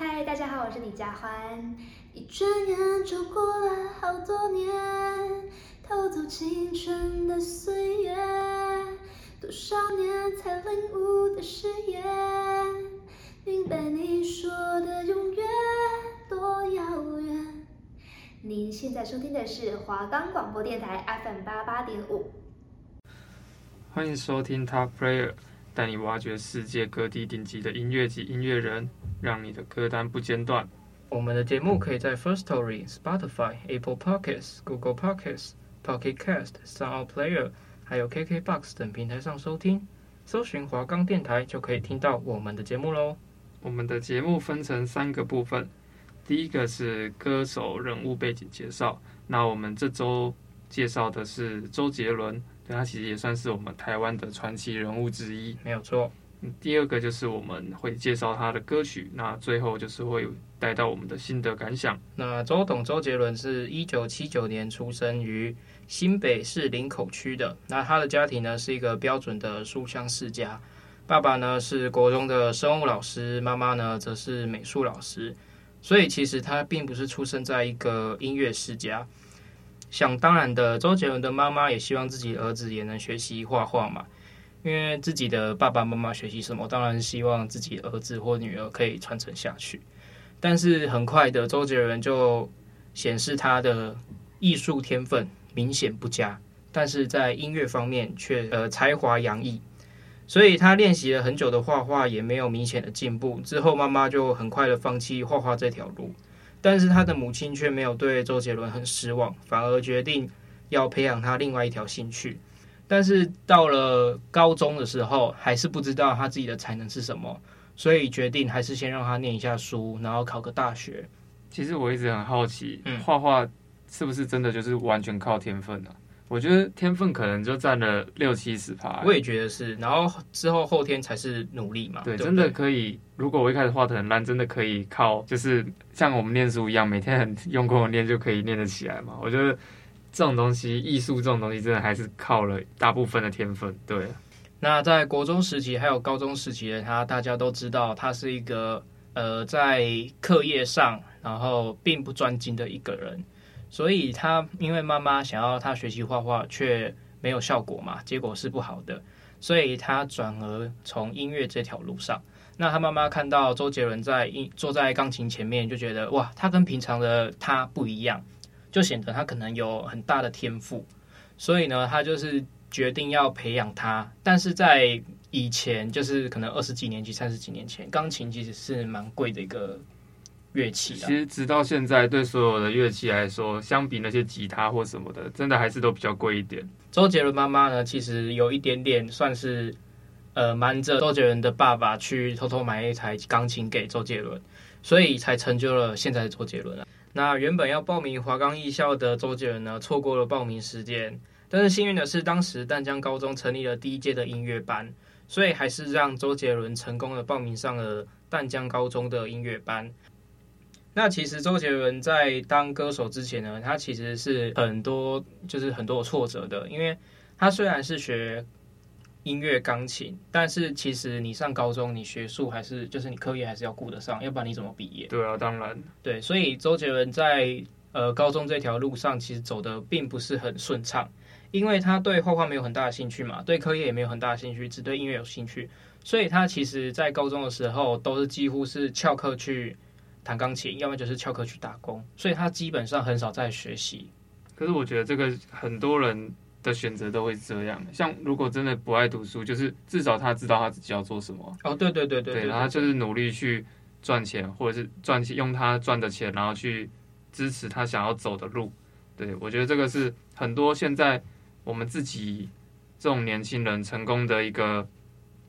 嗨，大家好，我是李佳欢。一转眼就过了好多年，偷走青春的岁月，多少年才领悟的誓言，明白你说的永远多遥远。您现在收听的是华冈广播电台 FM 八八点五。欢迎收听 Top Player，带你挖掘世界各地顶级的音乐及音乐人，让你的歌单不间断。我们的节目可以在 First Story、Spotify、Apple Podcasts、Google Podcasts、Pocket Cast、Sound Player，还有 KKBox 等平台上收听。搜寻华冈电台就可以听到我们的节目喽。我们的节目分成三个部分，第一个是歌手人物背景介绍，那我们这周介绍的是周杰伦。他其实也算是我们台湾的传奇人物之一，没有错。第二个就是我们会介绍他的歌曲，那最后就是会带到我们的心得感想。那周董周杰伦是一九七九年出生于新北市林口区的，那他的家庭呢是一个标准的书香世家，爸爸呢是国中的生物老师，妈妈呢则是美术老师，所以其实他并不是出生在一个音乐世家。想当然的，周杰伦的妈妈也希望自己儿子也能学习画画嘛，因为自己的爸爸妈妈学习什么，当然希望自己儿子或女儿可以传承下去。但是很快的，周杰伦就显示他的艺术天分明显不佳，但是在音乐方面却呃才华洋溢，所以他练习了很久的画画也没有明显的进步。之后妈妈就很快的放弃画画这条路。但是他的母亲却没有对周杰伦很失望，反而决定要培养他另外一条兴趣。但是到了高中的时候，还是不知道他自己的才能是什么，所以决定还是先让他念一下书，然后考个大学。其实我一直很好奇，嗯，画画是不是真的就是完全靠天分呢？我觉得天分可能就占了六七十趴，我也觉得是。然后之后后天才是努力嘛。对，对对真的可以。如果我一开始画得很烂，真的可以靠，就是像我们念书一样，每天很用功的念就可以念得起来嘛。我觉得这种东西，艺术这种东西，真的还是靠了大部分的天分。对。那在国中时期还有高中时期的他，大家都知道他是一个呃，在课业上然后并不专精的一个人。所以他因为妈妈想要他学习画画，却没有效果嘛，结果是不好的，所以他转而从音乐这条路上。那他妈妈看到周杰伦在音坐在钢琴前面，就觉得哇，他跟平常的他不一样，就显得他可能有很大的天赋。所以呢，他就是决定要培养他。但是在以前，就是可能二十几年前、三十几年前，钢琴其实是蛮贵的一个。乐器，其实直到现在，对所有的乐器来说，相比那些吉他或什么的，真的还是都比较贵一点。周杰伦妈妈呢，其实有一点点算是，呃，瞒着周杰伦的爸爸去偷偷买一台钢琴给周杰伦，所以才成就了现在的周杰伦啊。那原本要报名华冈艺校的周杰伦呢，错过了报名时间，但是幸运的是，当时淡江高中成立了第一届的音乐班，所以还是让周杰伦成功的报名上了淡江高中的音乐班。那其实周杰伦在当歌手之前呢，他其实是很多就是很多挫折的，因为他虽然是学音乐钢琴，但是其实你上高中，你学术还是就是你课业还是要顾得上，要不然你怎么毕业？对啊，当然。对，所以周杰伦在呃高中这条路上其实走的并不是很顺畅，因为他对画画没有很大的兴趣嘛，对课业也没有很大的兴趣，只对音乐有兴趣，所以他其实在高中的时候都是几乎是翘课去。弹钢琴，要么就是翘课去打工，所以他基本上很少在学习。可是我觉得这个很多人的选择都会这样。像如果真的不爱读书，就是至少他知道他自己要做什么。哦，对对对对，对，然后就是努力去赚钱，或者是赚钱用他赚的钱，然后去支持他想要走的路。对，我觉得这个是很多现在我们自己这种年轻人成功的一个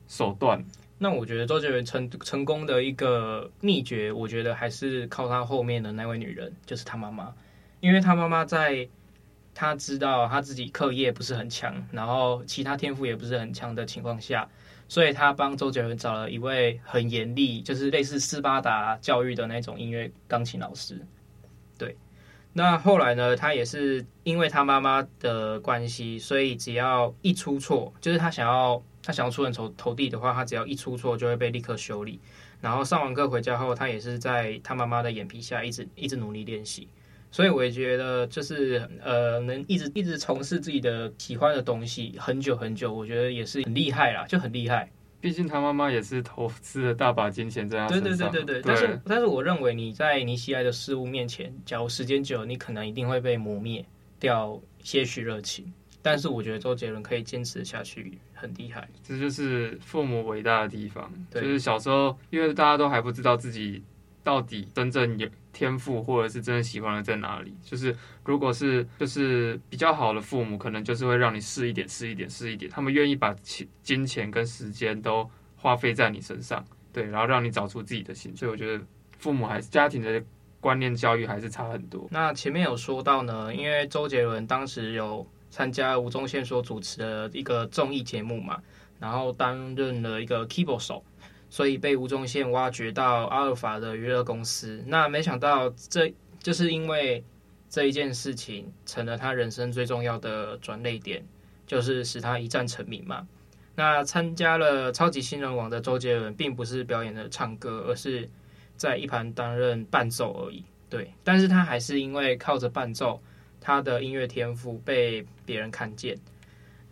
手段。那我觉得周杰伦成成功的一个秘诀，我觉得还是靠他后面的那位女人，就是他妈妈。因为他妈妈在他知道他自己课业不是很强，然后其他天赋也不是很强的情况下，所以他帮周杰伦找了一位很严厉，就是类似斯巴达教育的那种音乐钢琴老师。对，那后来呢，他也是因为他妈妈的关系，所以只要一出错，就是他想要。他想要出人头头地的话，他只要一出错就会被立刻修理。然后上完课回家后，他也是在他妈妈的眼皮下一直一直努力练习。所以我也觉得，就是呃，能一直一直从事自己的喜欢的东西很久很久，我觉得也是很厉害啦，就很厉害。毕竟他妈妈也是投资了大把金钱在他身上。对对对对对。但是但是，我认为你在你喜爱的事物面前，假如时间久，你可能一定会被磨灭掉些许热情。但是我觉得周杰伦可以坚持下去，很厉害。这就是父母伟大的地方。就是小时候，因为大家都还不知道自己。到底真正有天赋，或者是真的喜欢的在哪里？就是如果是就是比较好的父母，可能就是会让你试一点、试一点、试一点。他们愿意把钱、金钱跟时间都花费在你身上，对，然后让你找出自己的心。所以我觉得父母还是家庭的观念教育还是差很多。那前面有说到呢，因为周杰伦当时有参加吴宗宪所主持的一个综艺节目嘛，然后担任了一个 keyboard 手。所以被吴宗宪挖掘到阿尔法的娱乐公司，那没想到这就是因为这一件事情成了他人生最重要的转捩点，就是使他一战成名嘛。那参加了超级新人王的周杰伦，并不是表演的唱歌，而是在一旁担任伴奏而已。对，但是他还是因为靠着伴奏，他的音乐天赋被别人看见。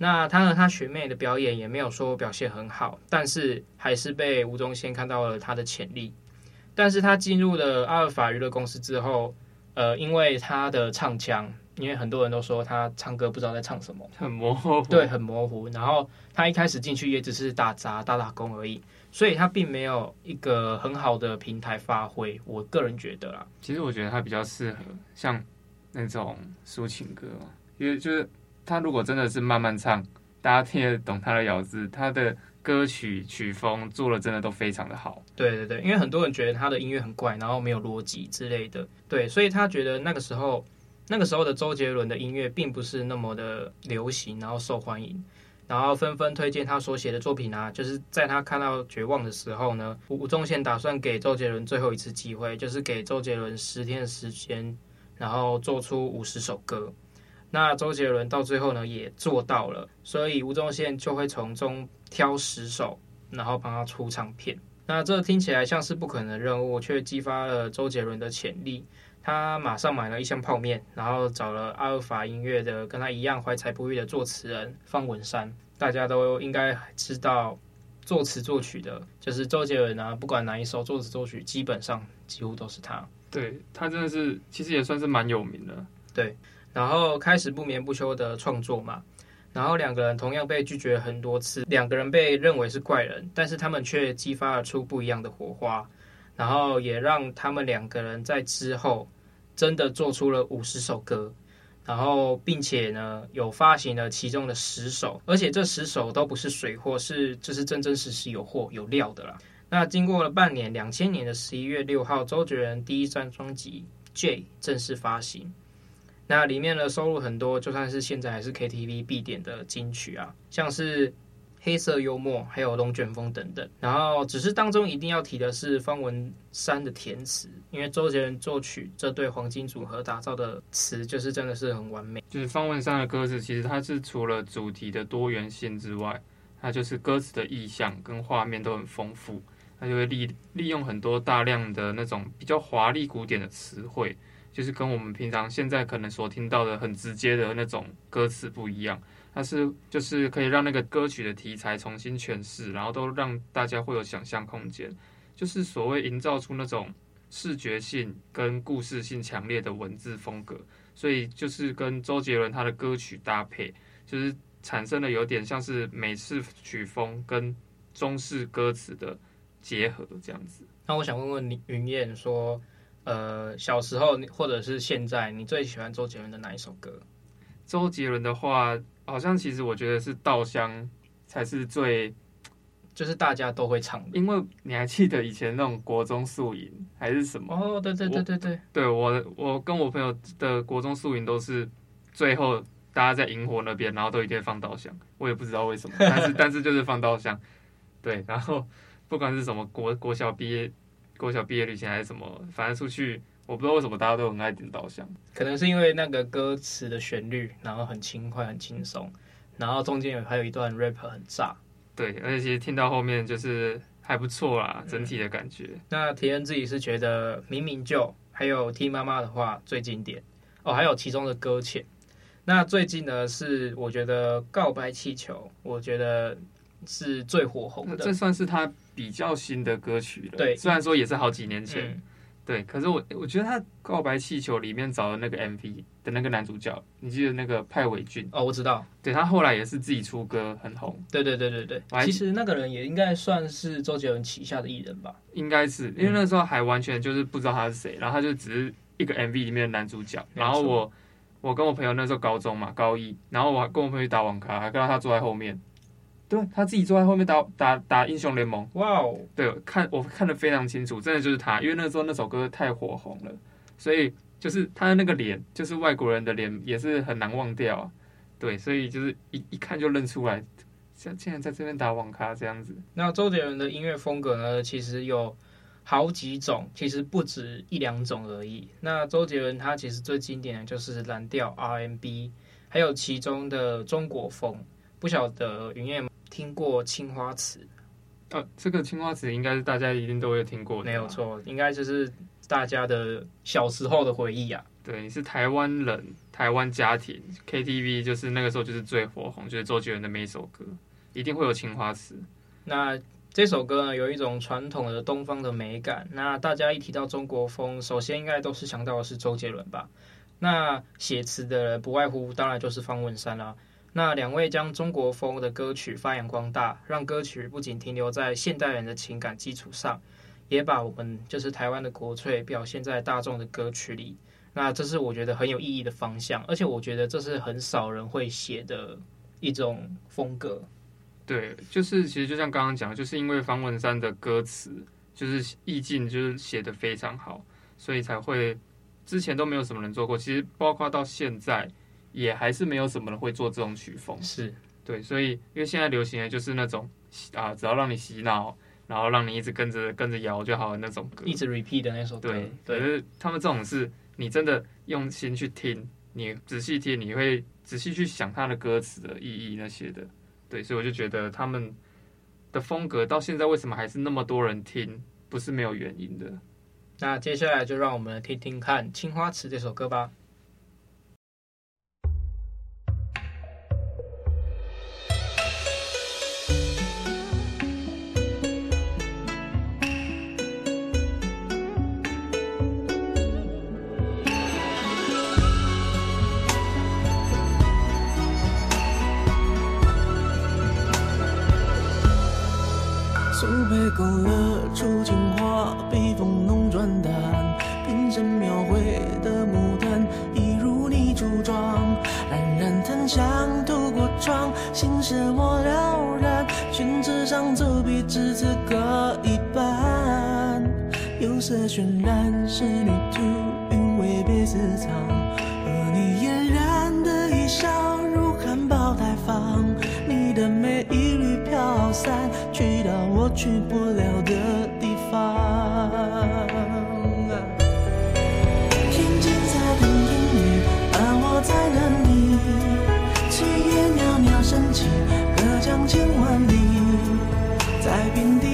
那他和他学妹的表演也没有说表现很好，但是还是被吴宗宪看到了他的潜力。但是他进入了阿尔法娱乐公司之后，呃，因为他的唱腔，因为很多人都说他唱歌不知道在唱什么，很模糊，对，很模糊。然后他一开始进去也只是打杂打打工而已，所以他并没有一个很好的平台发挥。我个人觉得啦，其实我觉得他比较适合像那种抒情歌，因为就是。他如果真的是慢慢唱，大家听得懂他的咬字，他的歌曲曲风做的真的都非常的好。对对对，因为很多人觉得他的音乐很怪，然后没有逻辑之类的。对，所以他觉得那个时候，那个时候的周杰伦的音乐并不是那么的流行，然后受欢迎，然后纷纷推荐他所写的作品啊。就是在他看到绝望的时候呢，吴宗宪打算给周杰伦最后一次机会，就是给周杰伦十天的时间，然后做出五十首歌。那周杰伦到最后呢也做到了，所以吴宗宪就会从中挑十首，然后帮他出唱片。那这听起来像是不可能的任务，却激发了周杰伦的潜力。他马上买了一箱泡面，然后找了阿尔法音乐的跟他一样怀才不遇的作词人方文山。大家都应该知道，作词作曲的就是周杰伦啊，不管哪一首作词作曲，基本上几乎都是他。对，他真的是，其实也算是蛮有名的。对。然后开始不眠不休的创作嘛，然后两个人同样被拒绝很多次，两个人被认为是怪人，但是他们却激发了出不一样的火花，然后也让他们两个人在之后真的做出了五十首歌，然后并且呢有发行了其中的十首，而且这十首都不是水货，是就是真真实实有货有料的啦。那经过了半年，两千年的十一月六号，周杰伦第一张专辑《J》正式发行。那里面的收录很多，就算是现在还是 KTV 必点的金曲啊，像是黑色幽默，还有龙卷风等等。然后只是当中一定要提的是方文山的填词，因为周杰伦作曲这对黄金组合打造的词，就是真的是很完美。就是方文山的歌词，其实它是除了主题的多元性之外，它就是歌词的意象跟画面都很丰富，它就会利利用很多大量的那种比较华丽古典的词汇。就是跟我们平常现在可能所听到的很直接的那种歌词不一样，它是就是可以让那个歌曲的题材重新诠释，然后都让大家会有想象空间，就是所谓营造出那种视觉性跟故事性强烈的文字风格，所以就是跟周杰伦他的歌曲搭配，就是产生了有点像是美式曲风跟中式歌词的结合这样子。那我想问问你云燕说。呃，小时候或者是现在，你最喜欢周杰伦的哪一首歌？周杰伦的话，好像其实我觉得是《稻香》才是最，就是大家都会唱的。因为你还记得以前那种国中宿营还是什么？哦，对对对对对，对我我跟我朋友的国中宿营都是最后大家在萤火那边，然后都一定会放稻香。我也不知道为什么，但是 但是就是放稻香。对，然后不管是什么国国小毕业。国小毕业旅行还是什么，反正出去，我不知道为什么大家都很爱点稻香，可能是因为那个歌词的旋律，然后很轻快、很轻松，然后中间有还有一段 rap 很炸。对，而且其实听到后面就是还不错啦，整体的感觉。嗯、那提恩自己是觉得明明就还有听妈妈的话最经典哦，还有其中的搁浅。那最近呢是我觉得告白气球，我觉得是最火红的，这算是他比较新的歌曲了。对，虽然说也是好几年前。嗯对，可是我我觉得他《告白气球》里面找的那个 MV 的那个男主角，你记得那个派伟俊？哦，我知道。对，他后来也是自己出歌很红。对对对对对。其实那个人也应该算是周杰伦旗下的艺人吧？应该是，因为那时候还完全就是不知道他是谁，然后他就只是一个 MV 里面的男主角。然后我我跟我朋友那时候高中嘛，高一，然后我还跟我朋友打网咖，还看到他坐在后面。对，他自己坐在后面打打打英雄联盟，哇哦！对，看我看得非常清楚，真的就是他，因为那时候那首歌太火红了，所以就是他的那个脸，就是外国人的脸，也是很难忘掉啊。对，所以就是一一看就认出来，像竟然在这边打网咖这样子。那周杰伦的音乐风格呢，其实有好几种，其实不止一两种而已。那周杰伦他其实最经典的就是蓝调 R&B，还有其中的中国风，不晓得云燕。听过青花瓷，呃、啊，这个青花瓷应该是大家一定都会听过的，没有错，应该就是大家的小时候的回忆啊。对，你是台湾人，台湾家庭 KTV 就是那个时候就是最火红，就是周杰伦的每一首歌一定会有青花瓷。那这首歌呢，有一种传统的东方的美感。那大家一提到中国风，首先应该都是想到的是周杰伦吧？那写词的人不外乎当然就是方文山啦。那两位将中国风的歌曲发扬光大，让歌曲不仅停留在现代人的情感基础上，也把我们就是台湾的国粹表现在大众的歌曲里。那这是我觉得很有意义的方向，而且我觉得这是很少人会写的一种风格。对，就是其实就像刚刚讲，就是因为方文山的歌词就是意境就是写得非常好，所以才会之前都没有什么人做过。其实包括到现在。也还是没有什么人会做这种曲风，是对，所以因为现在流行的就是那种啊，只要让你洗脑，然后让你一直跟着跟着摇就好的那种歌，一直 repeat 的那首歌。对，可是他们这种是，你真的用心去听，你仔细听，你会仔细去想他的歌词的意义那些的。对，所以我就觉得他们的风格到现在为什么还是那么多人听，不是没有原因的。那接下来就让我们听听看《青花瓷》这首歌吧。色渲染仕女图，韵味被私藏，和你嫣然的一笑如含苞待放，你的美一缕飘散。去到我去不了的地方。听金色等烟雨，而我在等你。炊烟袅袅升起，隔江千万里。在平地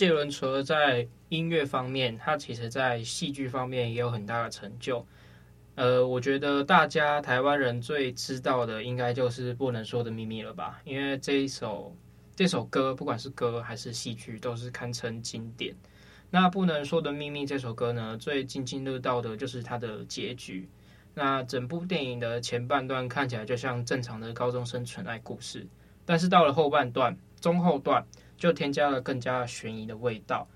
杰伦除了在音乐方面，他其实在戏剧方面也有很大的成就。呃，我觉得大家台湾人最知道的，应该就是《不能说的秘密》了吧？因为这一首这首歌，不管是歌还是戏剧，都是堪称经典。那《不能说的秘密》这首歌呢，最津津乐道的就是它的结局。那整部电影的前半段看起来就像正常的高中生纯爱故事，但是到了后半段、中后段。就添加了更加悬疑的味道，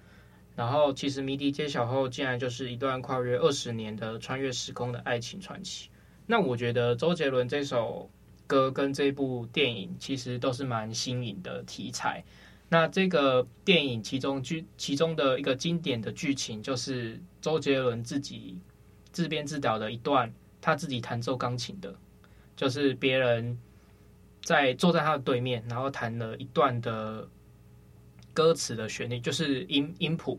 然后其实谜底揭晓后，竟然就是一段跨越二十年的穿越时空的爱情传奇。那我觉得周杰伦这首歌跟这部电影其实都是蛮新颖的题材。那这个电影其中剧其中的一个经典的剧情，就是周杰伦自己自编自导的一段他自己弹奏钢琴的，就是别人在坐在他的对面，然后弹了一段的。歌词的旋律就是音音谱，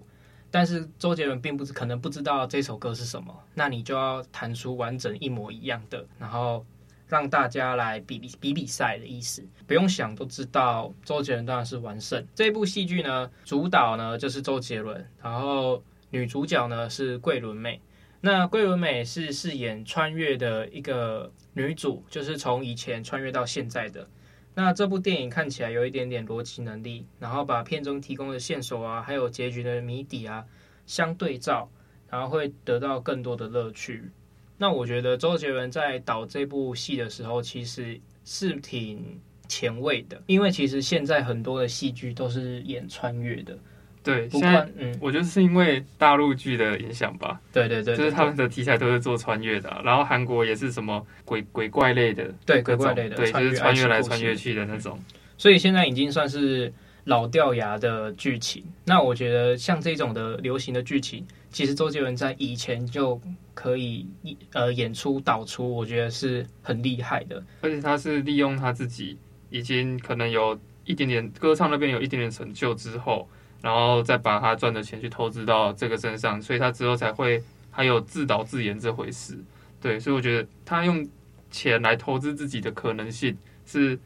但是周杰伦并不是可能不知道这首歌是什么，那你就要弹出完整一模一样的，然后让大家来比比比比赛的意思，不用想都知道周杰伦当然是完胜。这部戏剧呢，主导呢就是周杰伦，然后女主角呢是桂纶镁，那桂纶镁是饰演穿越的一个女主，就是从以前穿越到现在的。那这部电影看起来有一点点逻辑能力，然后把片中提供的线索啊，还有结局的谜底啊相对照，然后会得到更多的乐趣。那我觉得周杰伦在导这部戏的时候，其实是挺前卫的，因为其实现在很多的戏剧都是演穿越的。对，现在嗯，我觉得是因为大陆剧的影响吧。对对对，就是他们的题材都是做穿越的，啊，然后韩国也是什么鬼鬼怪类的，对鬼怪类的，对，就是穿越来穿越去的那种。所以现在已经算是老掉牙的剧情。那我觉得像这种的流行的剧情，其实周杰伦在以前就可以呃演出导出，我觉得是很厉害的。而且他是利用他自己已经可能有一点点歌唱那边有一点点成就之后。然后再把他赚的钱去投资到这个身上，所以他之后才会还有自导自演这回事。对，所以我觉得他用钱来投资自己的可能性是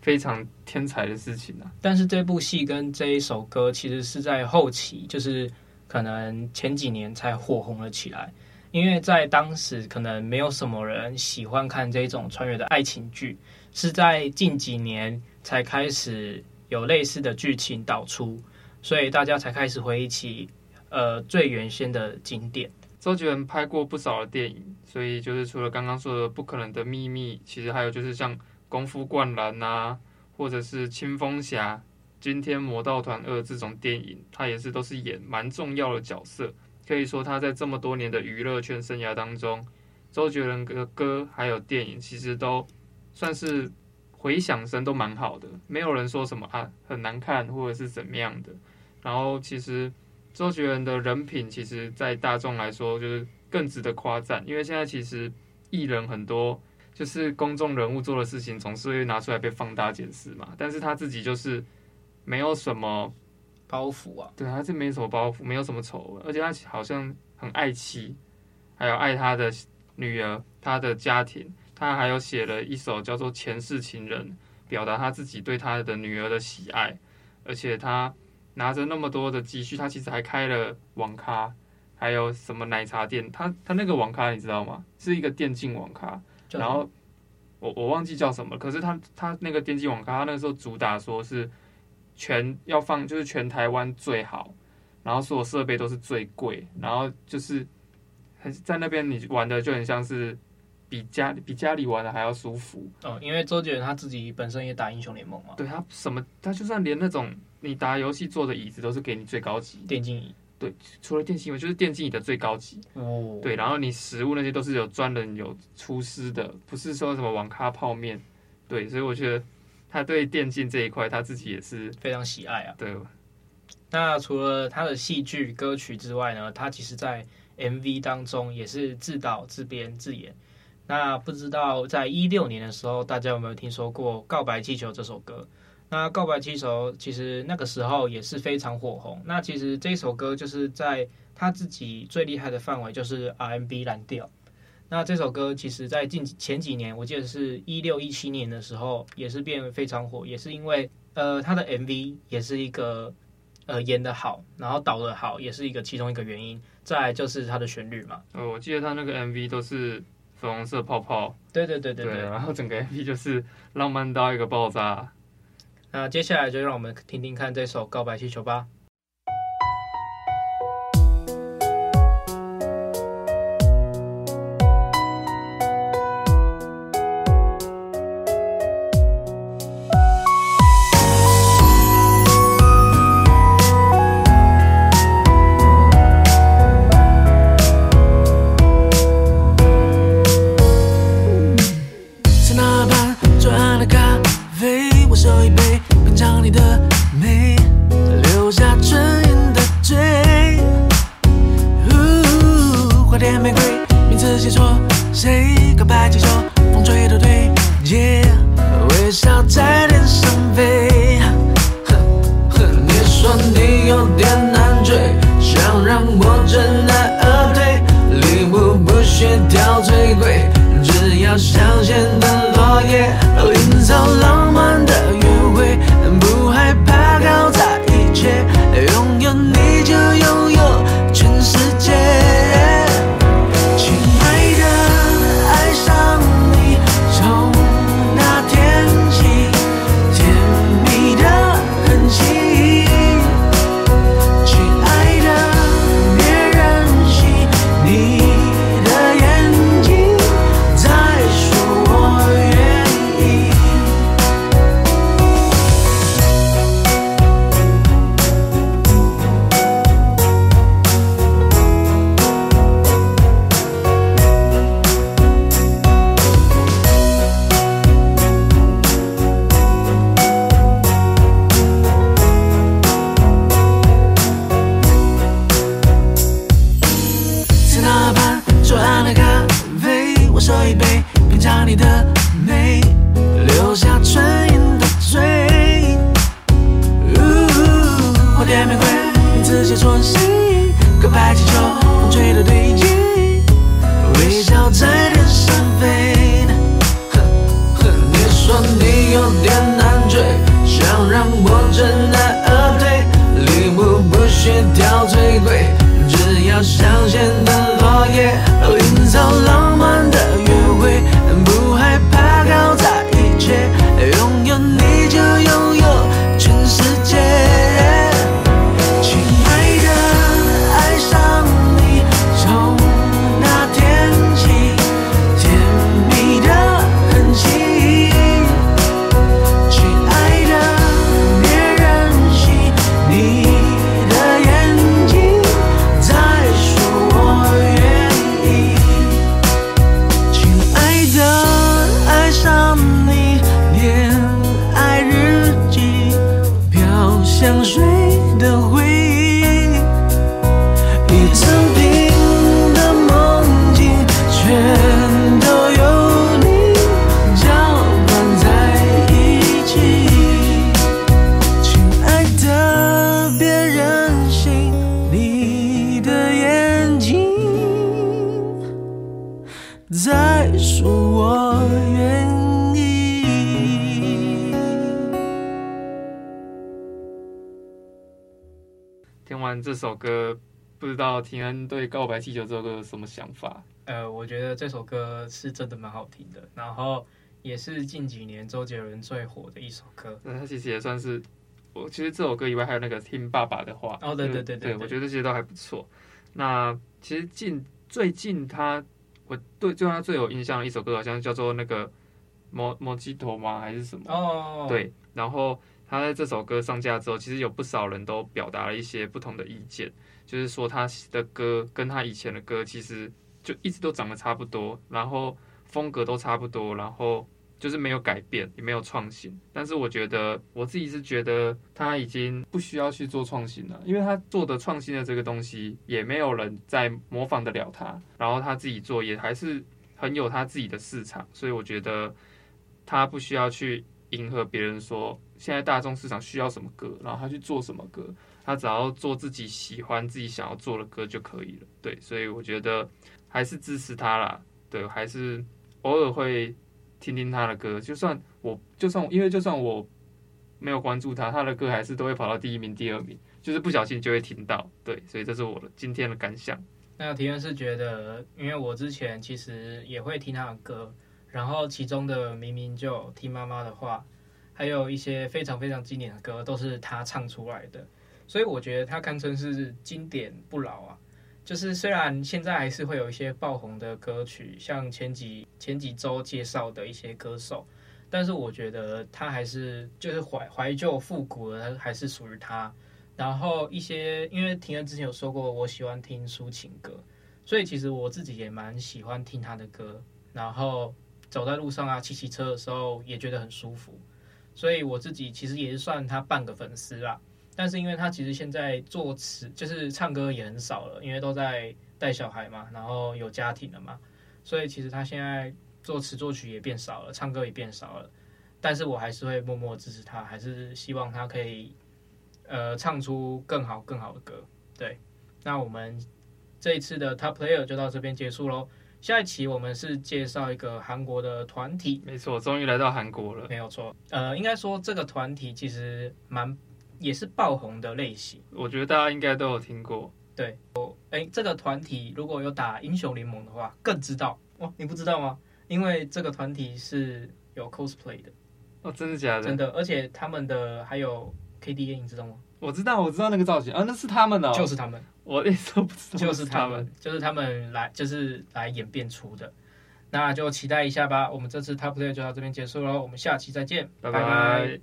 非常天才的事情啊。但是这部戏跟这一首歌其实是在后期，就是可能前几年才火红了起来，因为在当时可能没有什么人喜欢看这种穿越的爱情剧，是在近几年才开始有类似的剧情导出。所以大家才开始回忆起，呃，最原先的经典。周杰伦拍过不少的电影，所以就是除了刚刚说的《不可能的秘密》，其实还有就是像《功夫灌篮》啊，或者是《青蜂侠》《惊天魔盗团二》这种电影，他也是都是演蛮重要的角色。可以说他在这么多年的娱乐圈生涯当中，周杰伦的歌还有电影，其实都算是回响声都蛮好的，没有人说什么啊很难看或者是怎么样的。然后，其实周杰伦的人品，其实，在大众来说，就是更值得夸赞。因为现在其实艺人很多，就是公众人物做的事情，总是会拿出来被放大检视嘛。但是他自己就是没有什么包袱啊。对，他是没什么包袱，没有什么丑闻，而且他好像很爱妻，还有爱他的女儿，他的家庭。他还有写了一首叫做《前世情人》，表达他自己对他的女儿的喜爱。而且他拿着那么多的积蓄，他其实还开了网咖，还有什么奶茶店。他他那个网咖你知道吗？是一个电竞网咖，然后我我忘记叫什么。可是他他那个电竞网咖，他那个时候主打说是全要放，就是全台湾最好，然后所有设备都是最贵，然后就是在那边你玩的就很像是。比家比家里玩的还要舒服哦，因为周杰伦他自己本身也打英雄联盟嘛。对他什么，他就算连那种你打游戏坐的椅子都是给你最高级电竞椅。对，除了电竞椅，就是电竞椅的最高级哦。对，然后你食物那些都是有专人有厨师的，不是说什么网咖泡面。对，所以我觉得他对电竞这一块他自己也是非常喜爱啊。对。那除了他的戏剧歌曲之外呢，他其实在 MV 当中也是自导自编自演。那不知道在一六年的时候，大家有没有听说过《告白气球》这首歌？那《告白气球》其实那个时候也是非常火红。那其实这首歌就是在他自己最厉害的范围，就是 R&B 蓝调。那这首歌其实，在近前几年，我记得是一六一七年的时候，也是变得非常火，也是因为呃，他的 MV 也是一个呃演的好，然后导的好，也是一个其中一个原因。再就是它的旋律嘛。呃，我记得他那个 MV 都是。粉红色泡泡，对对对对对，对，然后整个 MV 就是浪漫到一个爆炸。那接下来就让我们听听看这首《告白气球》吧。首歌，不知道庭安对《告白气球》这首歌有什么想法？呃，我觉得这首歌是真的蛮好听的，然后也是近几年周杰伦最火的一首歌。那他其实也算是我，其实这首歌以外还有那个听爸爸的话。哦，对对对对，对，对，我觉得这些都还不错。那其实近最近他，我对对他最有印象的一首歌，好像叫做那个摩摩吉头吗？还是什么？哦，对。然后他在这首歌上架之后，其实有不少人都表达了一些不同的意见，就是说他的歌跟他以前的歌其实。就一直都长得差不多，然后风格都差不多，然后就是没有改变，也没有创新。但是我觉得我自己是觉得他已经不需要去做创新了，因为他做的创新的这个东西也没有人在模仿得了他，然后他自己做也还是很有他自己的市场，所以我觉得他不需要去迎合别人说现在大众市场需要什么歌，然后他去做什么歌，他只要做自己喜欢、自己想要做的歌就可以了。对，所以我觉得。还是支持他啦，对，还是偶尔会听听他的歌。就算我，就算因为就算我没有关注他，他的歌还是都会跑到第一名、第二名，就是不小心就会听到。对，所以这是我的今天的感想。那提恩是觉得，因为我之前其实也会听他的歌，然后其中的明明就听妈妈的话，还有一些非常非常经典的歌都是他唱出来的，所以我觉得他堪称是经典不老啊。就是虽然现在还是会有一些爆红的歌曲，像前几前几周介绍的一些歌手，但是我觉得他还是就是怀怀旧复古的，还是属于他。然后一些因为婷恩之前有说过，我喜欢听抒情歌，所以其实我自己也蛮喜欢听他的歌。然后走在路上啊，骑骑车的时候也觉得很舒服，所以我自己其实也是算他半个粉丝啦。但是因为他其实现在作词就是唱歌也很少了，因为都在带小孩嘛，然后有家庭了嘛，所以其实他现在作词作曲也变少了，唱歌也变少了。但是我还是会默默支持他，还是希望他可以呃唱出更好更好的歌。对，那我们这一次的 Top Player 就到这边结束喽。下一期我们是介绍一个韩国的团体，没错，终于来到韩国了，没有错。呃，应该说这个团体其实蛮。也是爆红的类型，我觉得大家应该都有听过。对，哦，哎，这个团体如果有打英雄联盟的话，更知道哦。你不知道吗？因为这个团体是有 cosplay 的。哦，真的假的？真的，而且他们的还有 KDA，你知道吗？我知道，我知道那个造型啊，那是他们哦，就是他们。我一直都不知道，就是他们，就是他们来，就是来演变出的。那就期待一下吧。我们这次 Top Player 就到这边结束喽，我们下期再见，拜拜。拜拜。